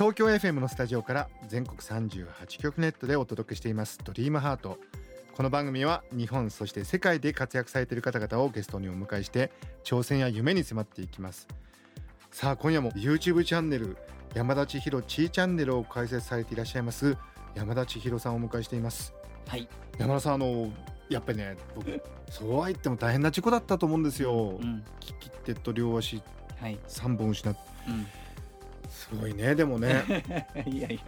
東京 FM のスタジオから全国38局ネットでお届けしています。ドリームハート。この番組は日本そして世界で活躍されている方々をゲストにお迎えして挑戦や夢に迫っていきます。さあ今夜も YouTube チャンネル山田千尋ちーチャンネルを開設されていらっしゃいます山田千尋さんをお迎えしています。はい、山田さんあのやっぱりね僕そうは言っても大変な事故だったと思うんですよ、うん、利き手と両足はい、3本失ってうん、すごいねでもね。いやいや、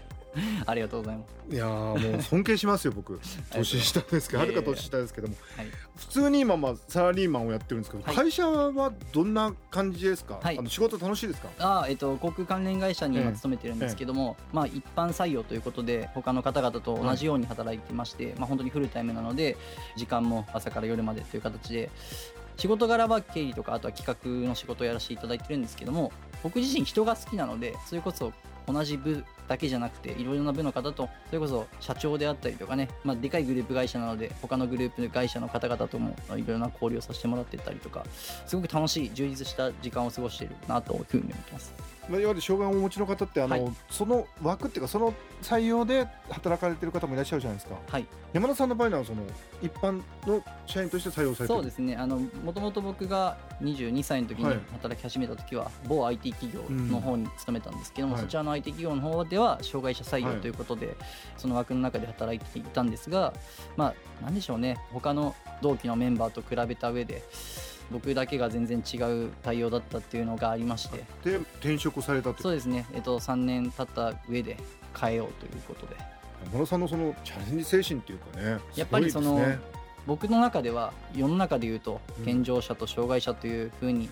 ありがとうございます。いやーもう尊敬しますよ僕。年下ですけどはるか年下ですけども。はい、普通に今まあサラリーマンをやってるんですけど、はい。会社はどんな感じですか、はい。あの仕事楽しいですか？あーえっと航空関連会社にええ。今勤めてるんですけども、まあ一般採用ということで他の方々と同じように働いてまして、まあ本当にフルタイムなので時間も朝から夜までという形で仕事柄は経理とかあとは企画の仕事をやらせていただいてるんですけども僕自身人が好きなのでそれこそ同じ部だけじゃなくていろいろな部の方とそれこそ社長であったりとかね、まあ、でかいグループ会社なので他のグループ会社の方々ともいろいろな交流をさせてもらってたりとかすごく楽しい充実した時間を過ごしているなというふうに思ってます。まあ、いわゆる障害をお持ちの方ってあの、はい。その枠っていうかその採用で働かれてる方もいらっしゃるじゃないですか。はい。山田さんの場合はその一般の社員として採用されてる。そうですね。あのもともと僕が22歳の時にはい。働き始めた時は、某 IT 企業の方に勤めたんですけども、はいそちらの IT 企業の方では障害者採はい用ということで、その枠の中で働い。ていたんですがまあなんでしょうね他の同期のメンバーと比べた上で僕だけが全然違う対応だったっていうのがありまして。で転職されたとそうですね、えっと、3年経った上で変えようということで。山田さんのそのチャレンジ精神っていうかねやっぱりその僕の中では世の中で言うとうん。健常者と障害者というふうに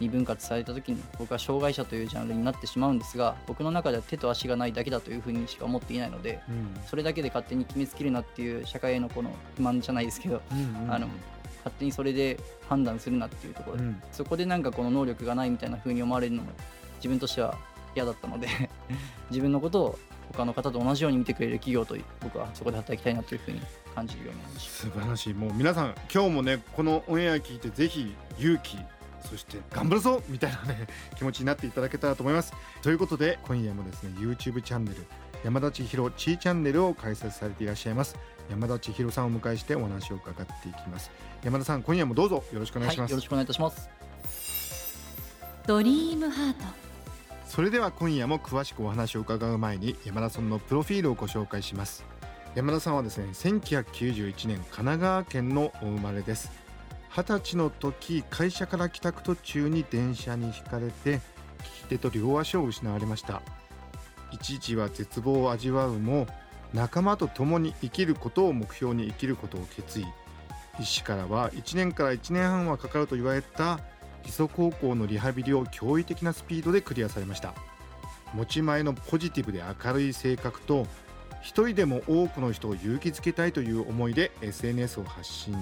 二分割された時に僕は障害者というジャンルになってしまうんですが僕の中では手と足がないだけだというふうにしか思っていないのでうん。それだけで勝手に決めつけるなっていう社会へのこの不満じゃないですけどうんうん。あの勝手にそれで判断するなっていうところ。でうん。そこでなんかこの能力がないみたいな風に思われるのも自分としては嫌だったので 自分のことを他の方と同じように見てくれる企業と僕はそこで働きたいなというふうに感じるようになりました。素晴らしい。もう皆さん今日もねこのオンエア聞いてぜひ勇気そして頑張るぞみたいなね 気持ちになっていただけたらと思います。ということで今夜もですね YouTube チャンネル山田千尋ちーチャンネルを開設されていらっしゃいます山田千尋さんをお迎えしてお話を伺っていきます。山田さん今夜もどうぞ。よろしくお願いします、はい、よろしくお願いいたします。ドリームハート。それでは今夜も詳しくお話を伺う前に山田さんのプロフィールをご紹介します。山田さんはですね1991年神奈川県のお生まれです。二十歳の時会社から帰宅途中に電車にひかれて利き手と両足を失われました。一時は絶望を味わうも仲間と共に生きることを目標に生きることを決意。医師からは1年から1年半はかかると言われた基礎高校のリハビリを驚異的なスピードでクリアされました。持ち前のポジティブで明るい性格と一人でも多くの人を勇気づけたいという思いで SNS を発信。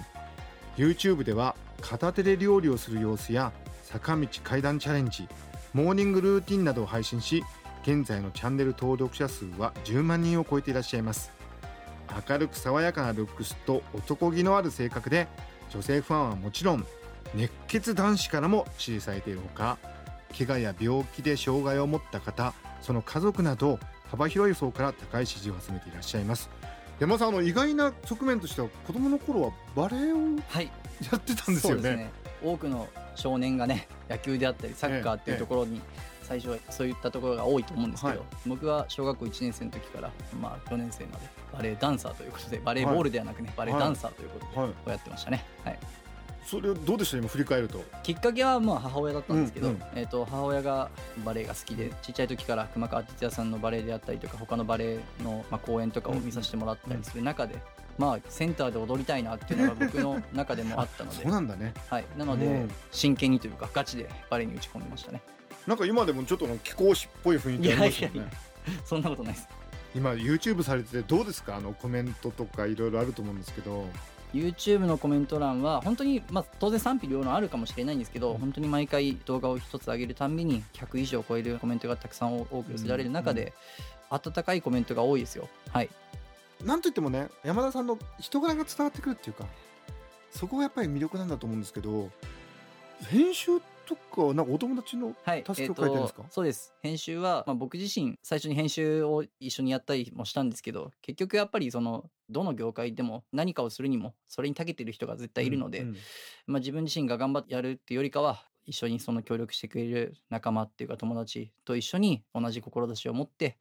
YouTube では片手で料理をする様子や坂道階段チャレンジモーニングルーティンなどを配信し現在のチャンネル登録者数は10万人を超えていらっしゃいます。明るく爽やかなルックスと男気のある性格で女性ファンはもちろん熱血男子からも支持されているほか怪我や病気で障害を持った方その家族など幅広い層から高い支持を集めていらっしゃいます。山田さんあの意外な側面としては子供の頃はバレエをはい、やってたんですよね。そうですね。多くの少年がね、野球であったりサッカーっていうところに最初はそういったところが多いと思うんですけど、はい。僕は小学校1年生の時からまあ4年生までバレエダンサーということでバレーボールではなくね、バレエダンサーということではい。こうやってましたね。はい。それどうでした？今振り返ると。きっかけはまあ母親だったんですけど、うんうん。えー、と母親がバレエが好きでちっちゃい時から熊川哲也さんのバレエであったりとか他のバレエのまあ公演とかを見させてもらったりする中で、まあセンターで踊りたいなっていうのが 僕の中でもあったので。そうなんだね。はい、なので、うん。真剣にというかガチでバレエに打ち込んでましたねなんか今でもちょっとの貴公子っぽい雰囲気ありますよね。いやいやいそんなことないです。今 YouTube されててどうですか？あのコメントとかいろいろあると思うんですけど。YouTube のコメント欄は本当に、まあ、当然賛否両論あるかもしれないんですけど本当に毎回動画を一つ上げるたんびに100以上超えるコメントがたくさん多く寄せられる中で、温かいコメントが多いですよ。はい。なんといってもね山田さんの人柄が伝わってくるっていうかそこがやっぱり魅力なんだと思うんですけど編集とかなんかお友達のはい、タスクを書いてるんですか？えーとそうです。編集は、まあ、僕自身最初に編集を一緒にやったりもしたんですけど結局やっぱりそのどの業界でも何かをするにもそれに長けてる人が絶対いるので、うんうん。まあ、自分自身が頑張ってやるっていうよりかは一緒にその協力してくれる仲間っていうか友達と一緒に同じ志を持って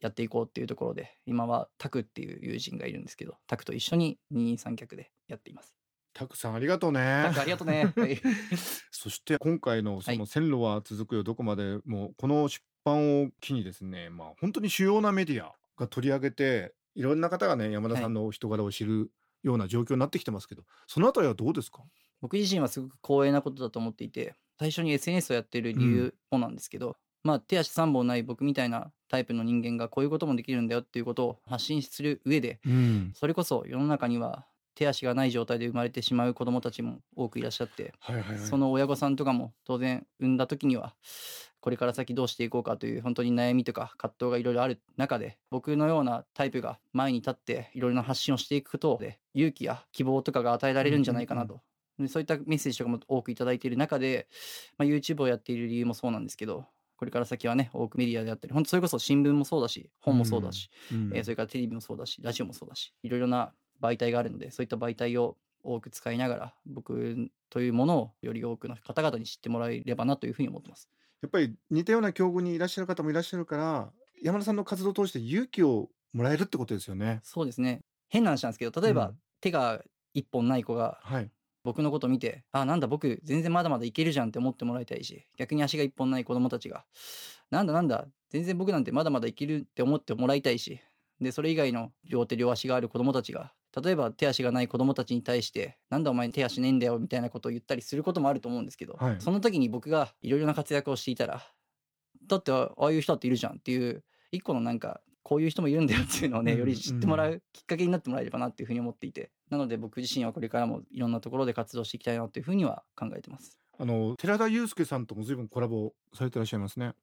やっていこうっていうところで今はタクっていう友人がいるんですけどタクと一緒に二人三脚でやっています。たくさんありがとうね。ありがとうね。はい。そして今回のそはの線路は続くよ。どこまでもこの出版を機にですねまあ本当に主要なメディアが取り上げていろんな方がね山田さんの人柄を知るような状況になってきてますけど、そのあたりはどうですか？僕自身はすごく光栄なことだと思っていて最初に SNS をやってる理由もなんですけど、まあ手足3本ない僕みたいなタイプの人間がこういうこともできるんだよっていうことを発信する上でうん。それこそ世の中には手足がない状態で生まれてしまう子どもたちも多くいらっしゃってはいはいはい。その親御さんとかも当然産んだ時にはこれから先どうしていこうかという本当に悩みとか葛藤がいろいろある中で僕のようなタイプが前に立っていろいろな発信をしていくことで勇気や希望とかが与えられるんじゃないかなと。でそういったメッセージとかも多くいただいている中で、まあ、YouTube をやっている理由もそうなんですけどこれから先はね多くメディアであったり本当それこそ新聞もそうだし本もそうだし、うん。えーそれからテレビもそうだしラジオもそうだしいろいろな媒体があるのでそういった媒体を多く使いながら僕というものをより多くの方々に知ってもらえればなというふうに思ってます。やっぱり似たような境遇にいらっしゃる方もいらっしゃるから山田さんの活動を通して勇気をもらえるってことですよね。そうですね変な話なんですけど例えば、うん手が一本ない子がはい。僕のことを見てあなんだ僕全然まだまだいけるじゃんって思ってもらいたいし逆に足が一本ない子供たちがなんだなんだ全然僕なんてまだまだいけるって思ってもらいたいしでそれ以外の両手両足がある子供たちが例えば手足がない子供たちに対してなんだお前手足ねえんだよみたいなことを言ったりすることもあると思うんですけど、はい。その時に僕がいろいろな活躍をしていたらだってああいう人だっているじゃんっていう一個のなんかこういう人もいるんだよっていうのをね、うんより知ってもらうきっかけになってもらえればなっていうふうに思っていてなので僕自身はこれからもいろんなところで活動していきたいなというふうには考えてます。あの寺田祐介さんとも随分コラボされてらっしゃいますね。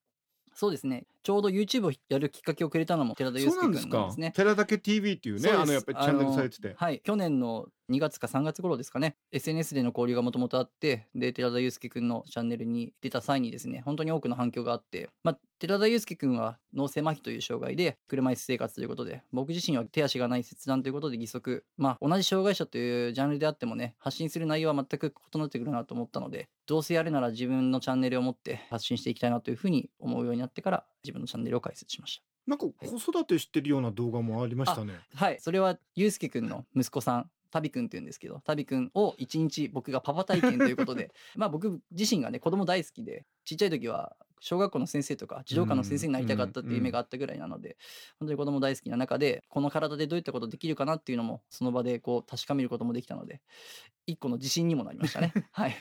そうですねちょうど YouTube をやるきっかけをくれたのも寺田祐介君なんですかなんですね。寺田家 TV っていうねそうあのやっぱりチャンネルされてて。はい去年の2月か3月頃ですかね SNS での交流がもともとあってで寺田祐介君のチャンネルに出た際にですね本当に多くの反響があって、まあ、寺田祐介君は脳性麻痺という障害で車椅子生活ということで僕自身は手足がない切断ということで義足まあ同じ障害者というジャンルであってもね発信する内容は全く異なってくるなと思ったのでどうせやるなら自分のチャンネルを持って発信していきたいなというふうに思うようになってから自分のチャンネルを開設しましたなんか子育てしてるような動画もありましたね。はい、それはゆうすけくんの息子さん、タビくんって言うんですけど、タビくんを一日僕がパパ体験ということで、まあ僕自身がね、子供大好きで、ちっちゃい時は小学校の先生とか児童科の先生になりたかったっていう夢があったぐらいなので、本当に子供大好きな中で、この体でどういったことできるかなっていうのも、その場でこう確かめることもできたので、一個の自信にもなりましたね。はい。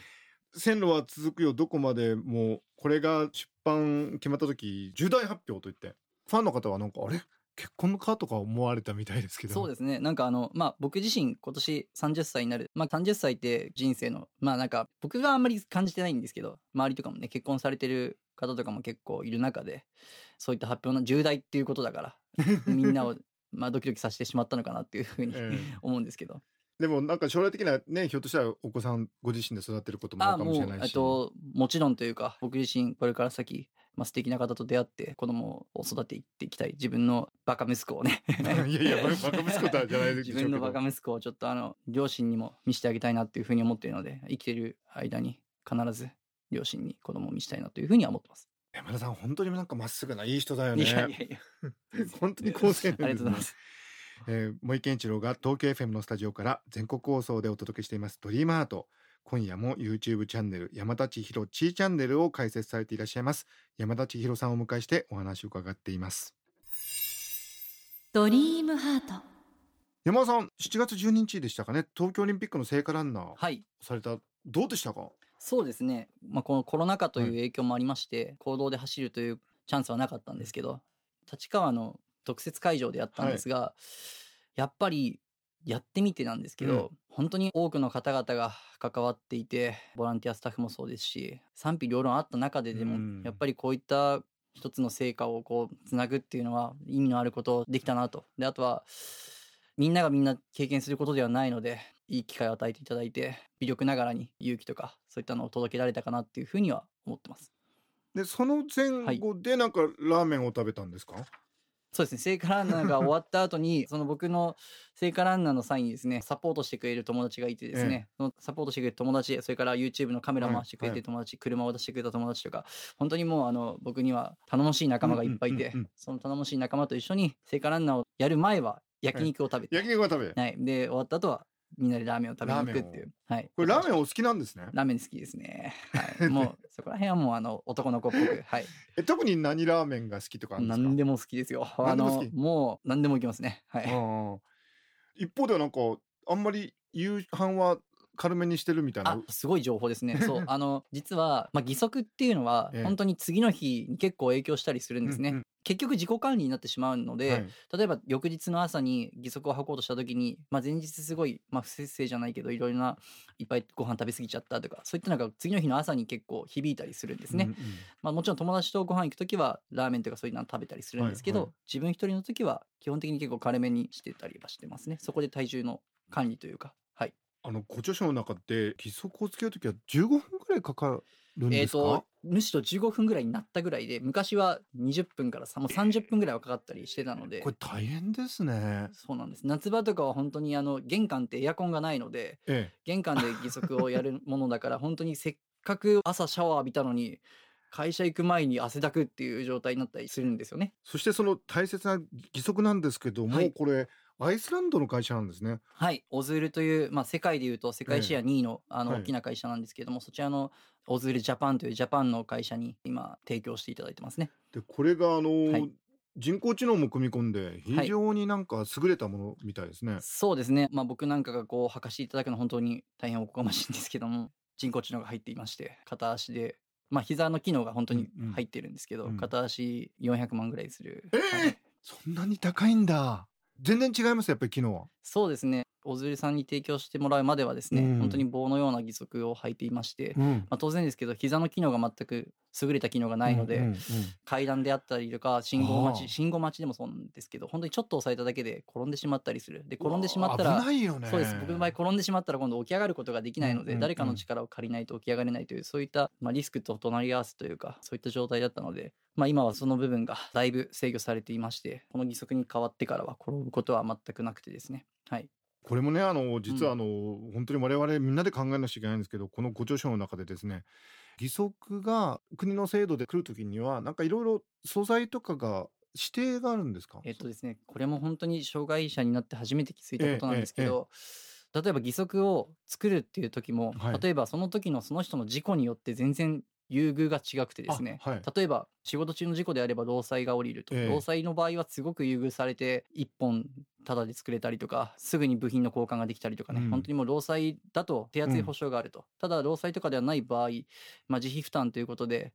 線路は続くよどこまでもこれが出版決まった時重大発表といってファンの方はなんかあれ？結婚のかとか思われたみたいですけどそうですね。なんかあの、まあ僕自身今年30歳になる。まあ30歳って人生の、まあなんか僕があんまり感じてないんですけど、周りとかもね、結婚されてる方とかも結構いる中で、そういった発表の重大っていうことだから、みんなを、まあドキドキさせてしまったのかなっていうふうにええ思うんですけど。でもなんか将来的なねひょっとしたらお子さんご自身で育てることもあああ、るかもしれないうしと、もちろんというか、僕自身これから先、まあ素敵な方と出会って子供を育てていっていきたい。自分のバカ息子をね。いやいやバカ息子とはじゃないでしょ自分のバカ息子をちょっとあの両親にも見せてあげたいなっていうふうに思っているので生きてる間に必ず両親に子供を見せたいなというふうには思ってます。山田さん本当になんかまっすぐないい人だよねいやいやいや 本当に好青年ね、ありがとうございます。えー、森健一郎が東京 FM のスタジオから全国放送でお届けしています。ドリームアート。今夜も YouTube チャンネル山田千尋ちーチャンネルを開設されていらっしゃいます。山田千尋さんをお迎えしてお話を伺っています。ドリームハート。山田さん7月12日でしたかね。東京オリンピックの聖火ランナーはい。された。どうでしたか？そうですね、まあ、このコロナ禍という影響もありまして、行動で走るというチャンスはなかったんですけど立川の特設会場でやったんですが、やっぱりやってみてなんですけど、うん。本当に多くの方々が関わっていてボランティアスタッフもそうですし賛否両論あった中ででも、うん。やっぱりこういった一つの成果をこうつなぐっていうのは意味のあることできたなと。であとはみんながみんな経験することではないのでいい機会を与えていただいて微力ながらに勇気とかそういったのを届けられたかなっていうふうには思ってます。でその前後でなんかラーメンを食べたんですか、そうですね。聖火ランナーが終わった後に その僕の聖火ランナーの際にですねサポートしてくれる友達がいてですね、そのサポートしてくれる友達それから YouTube のカメラを回してくれてる友達、車を出してくれた友達とか本当にもうあの僕には頼もしい仲間がいっぱいいて、その頼もしい仲間と一緒に聖火ランナーをやる前は焼肉を食べて、焼肉は食べ。はい、で終わった後はみんなでラーメンを食べに行くっていう。はい。これラーメンお好きなんですね。ラーメン好きですね、はい、もうそこら辺はもうあの男の子っぽく。はい。え特に何ラーメンが好きとかあるんですか？何でも好きですよ。あのもう何でもいきますね。はい。うん。一方ではなんかあんまり夕飯は軽めにしてるみたいなあすごい情報ですね。そうあの実は、まあ、義足っていうのはええ本当に次の日に結構影響したりするんですね。うんうん結局自己管理になってしまうので、はい例えば翌日の朝に義足を履こうとした時に、まあ、前日すごい、まあ、不節制じゃないけどいろいろないっぱいご飯食べ過ぎちゃったとかそういったのが次の日の朝に結構響いたりするんですね。うんうんまあ、もちろん友達とご飯行く時はラーメンとかそういうの食べたりするんですけど、はいはい自分一人の時は基本的に結構軽めにしてたりはしてますね。そこで体重の管理というか。はいあのご著書の中で義足をつけるときは15分ぐらいかかるんえー、ですか、とむしろ15分ぐらいになったぐらいで昔は20分からさもう30分ぐらいはかかったりしてたので。これ大変ですね。そうなんです。夏場とかは本当にあの玄関ってエアコンがないのでえ。玄関で義足をやるものだから 本当にせっかく朝シャワー浴びたのに会社行く前に汗だくっていう状態になったりするんですよね。そしてその大切な義足なんですけども、はい。これアイスランドの会社なんですね。はい、オズールという、まあ、世界でいうと世界シェア2位の,、あのはい。大きな会社なんですけども、そちらのオズールジャパンというジャパンの会社に今提供していただいてますね。でこれがあの、はい。人工知能も組み込んで非常になんか優れたものみたいですね、そうですね、まあ、僕なんかがこう履かしていただくのは本当に大変おこがましいんですけども人工知能が入っていまして片足でまあ膝の機能が本当にうんうん。入ってるんですけど、うん。片足400万ぐらいする、ええ！はい。そんなに高いんだ全然違いますやっぱり昨日は。そうですね。小鶴さんに提供してもらうまではですね、うん。本当に棒のような義足を履いていまして、うん。まあ、当然ですけど膝の機能が全く優れた機能がないので、うんうんうん。階段であったりとか信号待ち信号待ちでもそうなんですけど本当にちょっと押さえただけで転んでしまったりする。で転んでしまったら危ないよね。そうです。僕の場合転んでしまったら今度起き上がることができないので、うんうんうん。誰かの力を借りないと起き上がれないというそういった、まあ、リスクと隣り合わせというかそういった状態だったので、まあ、今はその部分がだいぶ制御されていましてこの義足に変わってからは転ぶことは全くなくてですね。はいこれもねあの実はあの、本当に我々みんなで考えなきゃいけないんですけどこのご著書の中でですね義足が国の制度で来る時にはなんかいろいろ素材とかが指定があるんですか？えっとですねこれも本当に障害者になって初めて気づいたことなんですけど、例えば義足を作るっていう時も、はい。例えばその時のその人の事故によって全然優遇が違くてですね、あはい。例えば仕事中の事故であれば労災が下りると、ええ。労災の場合はすごく優遇されて1本タダで作れたりとかすぐに部品の交換ができたりとかね、うん。本当にもう労災だと手厚い保証があると、ただ労災とかではない場合、まあ、自費負担ということで。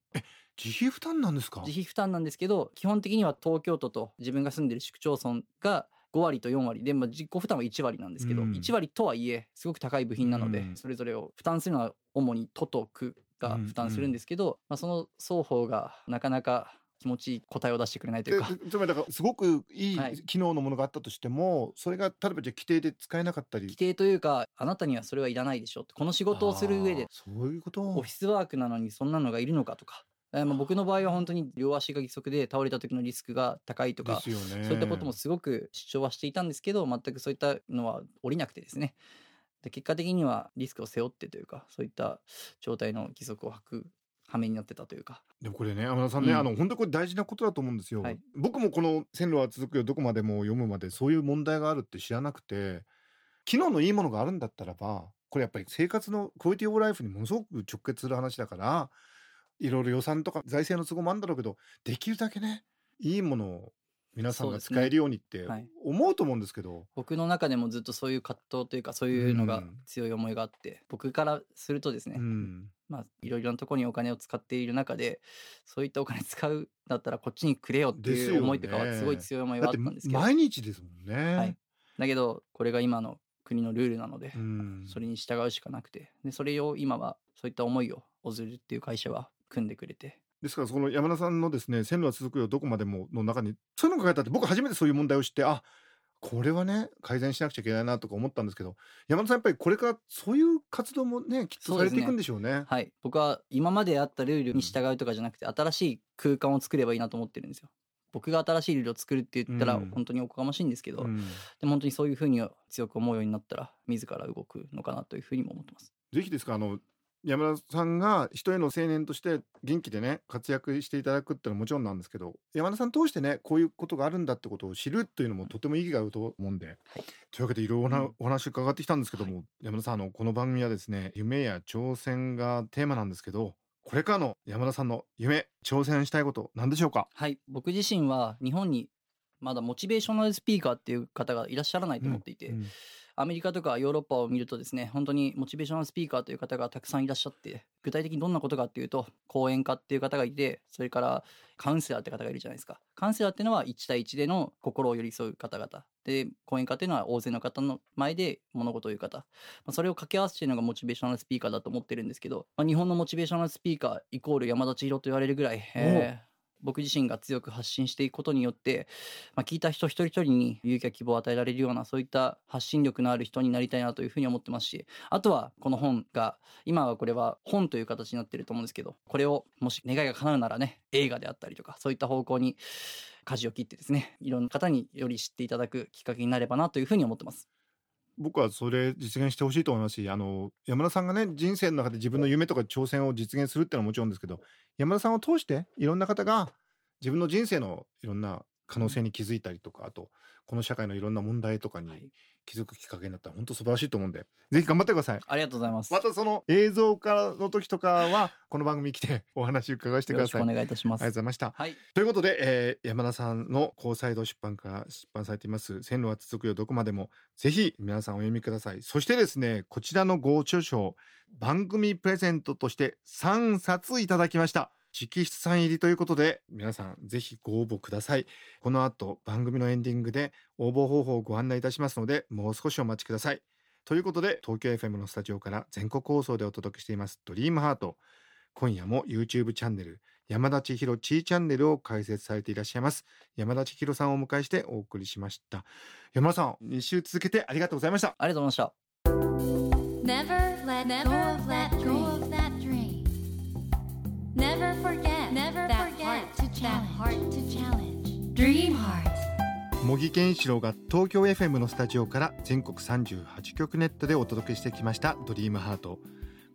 自費負担なんですか？自費負担なんですけど基本的には東京都と自分が住んでる市区町村が5割と4割で、まあ、自己負担は1割なんですけど、うん。1割とはいえすごく高い部品なので、うん。それぞれを負担するのは主に都と区が負担するんですけど、まあ、その双方がなかなか気持ちいい答えを出してくれないというか。えつまりだからすごくいいはい。機能のものがあったとしても、それが例えばじゃあ規定で使えなかったり。規定というかあなたにはそれはいらないでしょって。この仕事をする上で。そういうこと。オフィスワークなのにそんなのがいるのかとか、えーまあ僕の場合は本当に両足が義足で倒れた時のリスクが高いとかね。そういったこともすごく主張はしていたんですけど全くそういったのは降りなくてですね。で結果的にはリスクを背負ってというかそういった状態の義足を履く羽目になってたというか。でもこれね天田さんね、うん。あの本当これ大事なことだと思うんですよ、はい。僕もこの線路は続くよどこまでも読むまでそういう問題があるって知らなくて機能のいいものがあるんだったらばこれやっぱり生活のクオリティオブライフにものすごく直結する話だからいろいろ予算とか財政の都合もあるんだろうけどできるだけねいいものを皆さんが使えるようにってはい。思うと思うんですけど、僕の中でもずっとそういう葛藤というかそういうのがうん。強い思いがあって、僕からするとですね、うん。まあいろいろなところにお金を使っている中でそういったお金使うんだったらこっちにくれよっていう思いとかはすごい強い思いはあったんですけど、毎日ですもんね。はい、だけどこれが今の国のルールなので、うん。それに従うしかなくて。でそれを今はそういった思いをオズルっていう会社は組んでくれてですからその山田さんのですね線路は続くよどこまでもの中にそういうのが書いてあって僕初めてそういう問題を知ってあこれはね改善しなくちゃいけないなとか思ったんですけど山田さんやっぱりこれからそういう活動もねきっとされていくんでしょうね。はい。僕は今まであったルールに従うとかじゃなくて新しい空間を作ればいいなと思ってるんですよ。僕が新しいルールを作るって言ったらうん。本当におこがましいんですけど、うん。でも本当にそういうふうに強く思うようになったら自ら動くのかなというふうにも思ってます。ぜひですかあの山田さんが人への青年として元気でね活躍していただくっていうのはもちろんなんですけど山田さん通してねこういうことがあるんだってことを知るというのもとても意義があると思うんで、というわけでいろいろなうん。お話伺ってきたんですけども、山田さんあのこの番組はですね夢や挑戦がテーマなんですけどこれからの山田さんの夢挑戦したいこと何でしょうか？はい。僕自身は日本にまだモチベーショナルスピーカーっていう方がいらっしゃらないと思っていて、うんアメリカとかヨーロッパを見るとですね本当にモチベーショナルスピーカーという方がたくさんいらっしゃって具体的にどんなことかっていうと講演家っていう方がいてそれからカウンセラーって方がいるじゃないですか。カウンセラーっていうのは1対1での心を寄り添う方々。で講演家っていうのは大勢の方の前で物事を言う方、まあ、それを掛け合わせているのがモチベーショナルスピーカーだと思ってるんですけど、まあ、日本のモチベーショナルスピーカーイコール山田千尋と言われるぐらい、えー。僕自身が強く発信していくことによって、まあ、聞いた人一人一人に勇気や希望を与えられるようなそういった発信力のある人になりたいなというふうに思ってますしあとはこの本が今はこれは本という形になってると思うんですけどこれをもし願いが叶うならね映画であったりとかそういった方向に舵を切ってですねいろんな方により知っていただくきっかけになればなというふうに思ってます。僕はそれ実現してほしいと思いますしあの山田さんがね人生の中で自分の夢とか挑戦を実現するっていうのはもちろんですけど山田さんを通していろんな方が自分の人生のいろんな可能性に気づいたりとかあとこの社会のいろんな問題とかにはい気づくきっかけになったら本当素晴らしいと思うんでぜひ頑張ってください。ありがとうございます。またその映像化の時とかは この番組に来てお話伺わせてください。よろしくおあり願いいたします。がとうございました。はい、ということで、えー山田さんの高サイド出版から出版されています「線路は続くよどこまでも」ぜひ皆さんお読みくださいそしてですねこちらのご著書番組プレゼントとして3冊いただきました直筆サイン入りということで皆さんぜひご応募ください。この後番組のエンディングで応募方法をご案内いたしますのでもう少しお待ちください。ということで東京 FM のスタジオから全国放送でお届けしています「ドリームハート。今夜も YouTube チャンネル山田千尋ちーチャンネルを開設されていらっしゃいます山田千尋さんをお迎えしてお送りしました。山田さん2週続けてありがとうございました。ありがとうございました。Never forget never that forget heart to that heart to challenge. Dream heart. 茂木健一郎が東京 FM のスタジオから全国38局ネットでお届けしてきました「ドリームハート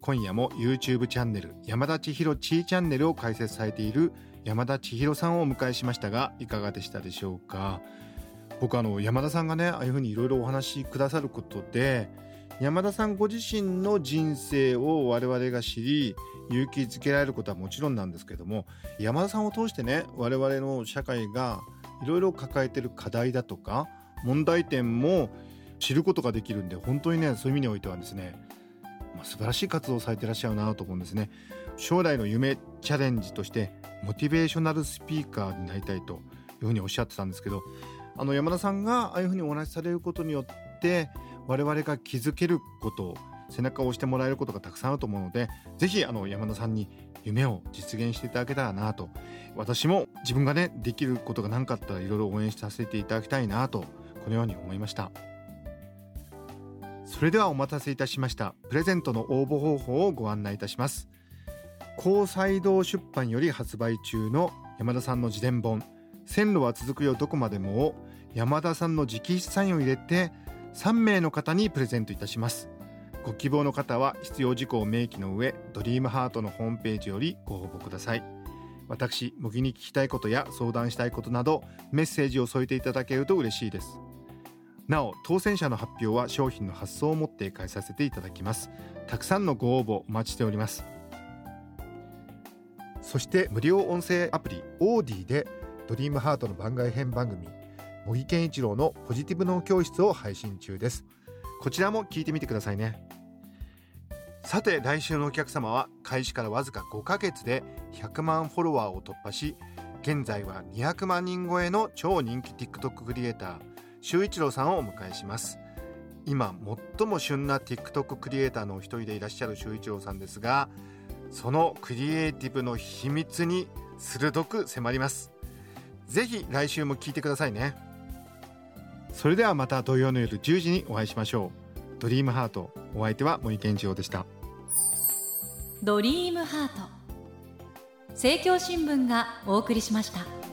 今夜も YouTube チャンネル山田千尋ちーチャンネルを開設されている山田千尋さんをお迎えしましたがいかがでしたでしょうか？僕あの山田さんがねああいうふうにいろいろお話しくださることで山田さんご自身の人生を我々が知り勇気づけられることはもちろんなんですけども山田さんを通してね我々の社会がいろいろ抱えてる課題だとか問題点も知ることができるんで本当にねそういう意味においてはですね、まあ、素晴らしい活動をされてらっしゃるなと思うんですね。将来の夢チャレンジとしてモチベーショナルスピーカーになりたいというふうにおっしゃってたんですけどあの山田さんがああいうふうにお話しされることによって我々が気づけること背中を押してもらえることがたくさんあると思うのでぜひあの山田さんに夢を実現していただけたらなと。私も自分がねできることが何かあったらいろいろ応援させていただきたいなとこのように思いました。それではお待たせいたしました。プレゼントの応募方法をご案内いたします。高裁堂出版より発売中の山田さんの自伝本。線路は続くよどこまでもを山田さんの直筆サインを入れて3名の方にプレゼントいたします。ご希望の方は必要事項を明記の上ドリームハートのホームページよりご応募ください。私模擬に聞きたいことや相談したいことなどメッセージを添えていただけると嬉しいです。なお当選者の発表は商品の発送をもって返させていただきます。たくさんのご応募お待ちしております。そして無料音声アプリオーディでドリームハートの番外編番組茂木健一郎のポジティブ脳教室を配信中です。こちらも聞いてみてくださいね。さて来週のお客様は開始からわずか5ヶ月で100万フォロワーを突破し現在は200万人超えの超人気 TikTok クリエイター周一郎さんをお迎えします。今最も旬な TikTok クリエイターのお一人でいらっしゃる周一郎さんですがそのクリエイティブの秘密に鋭く迫ります。ぜひ来週も聞いてくださいね。それではまた土曜の夜10時にお会いしましょう。ドリームハートお相手は森健次郎でした。ドリームハート。政教新聞がお送りしました。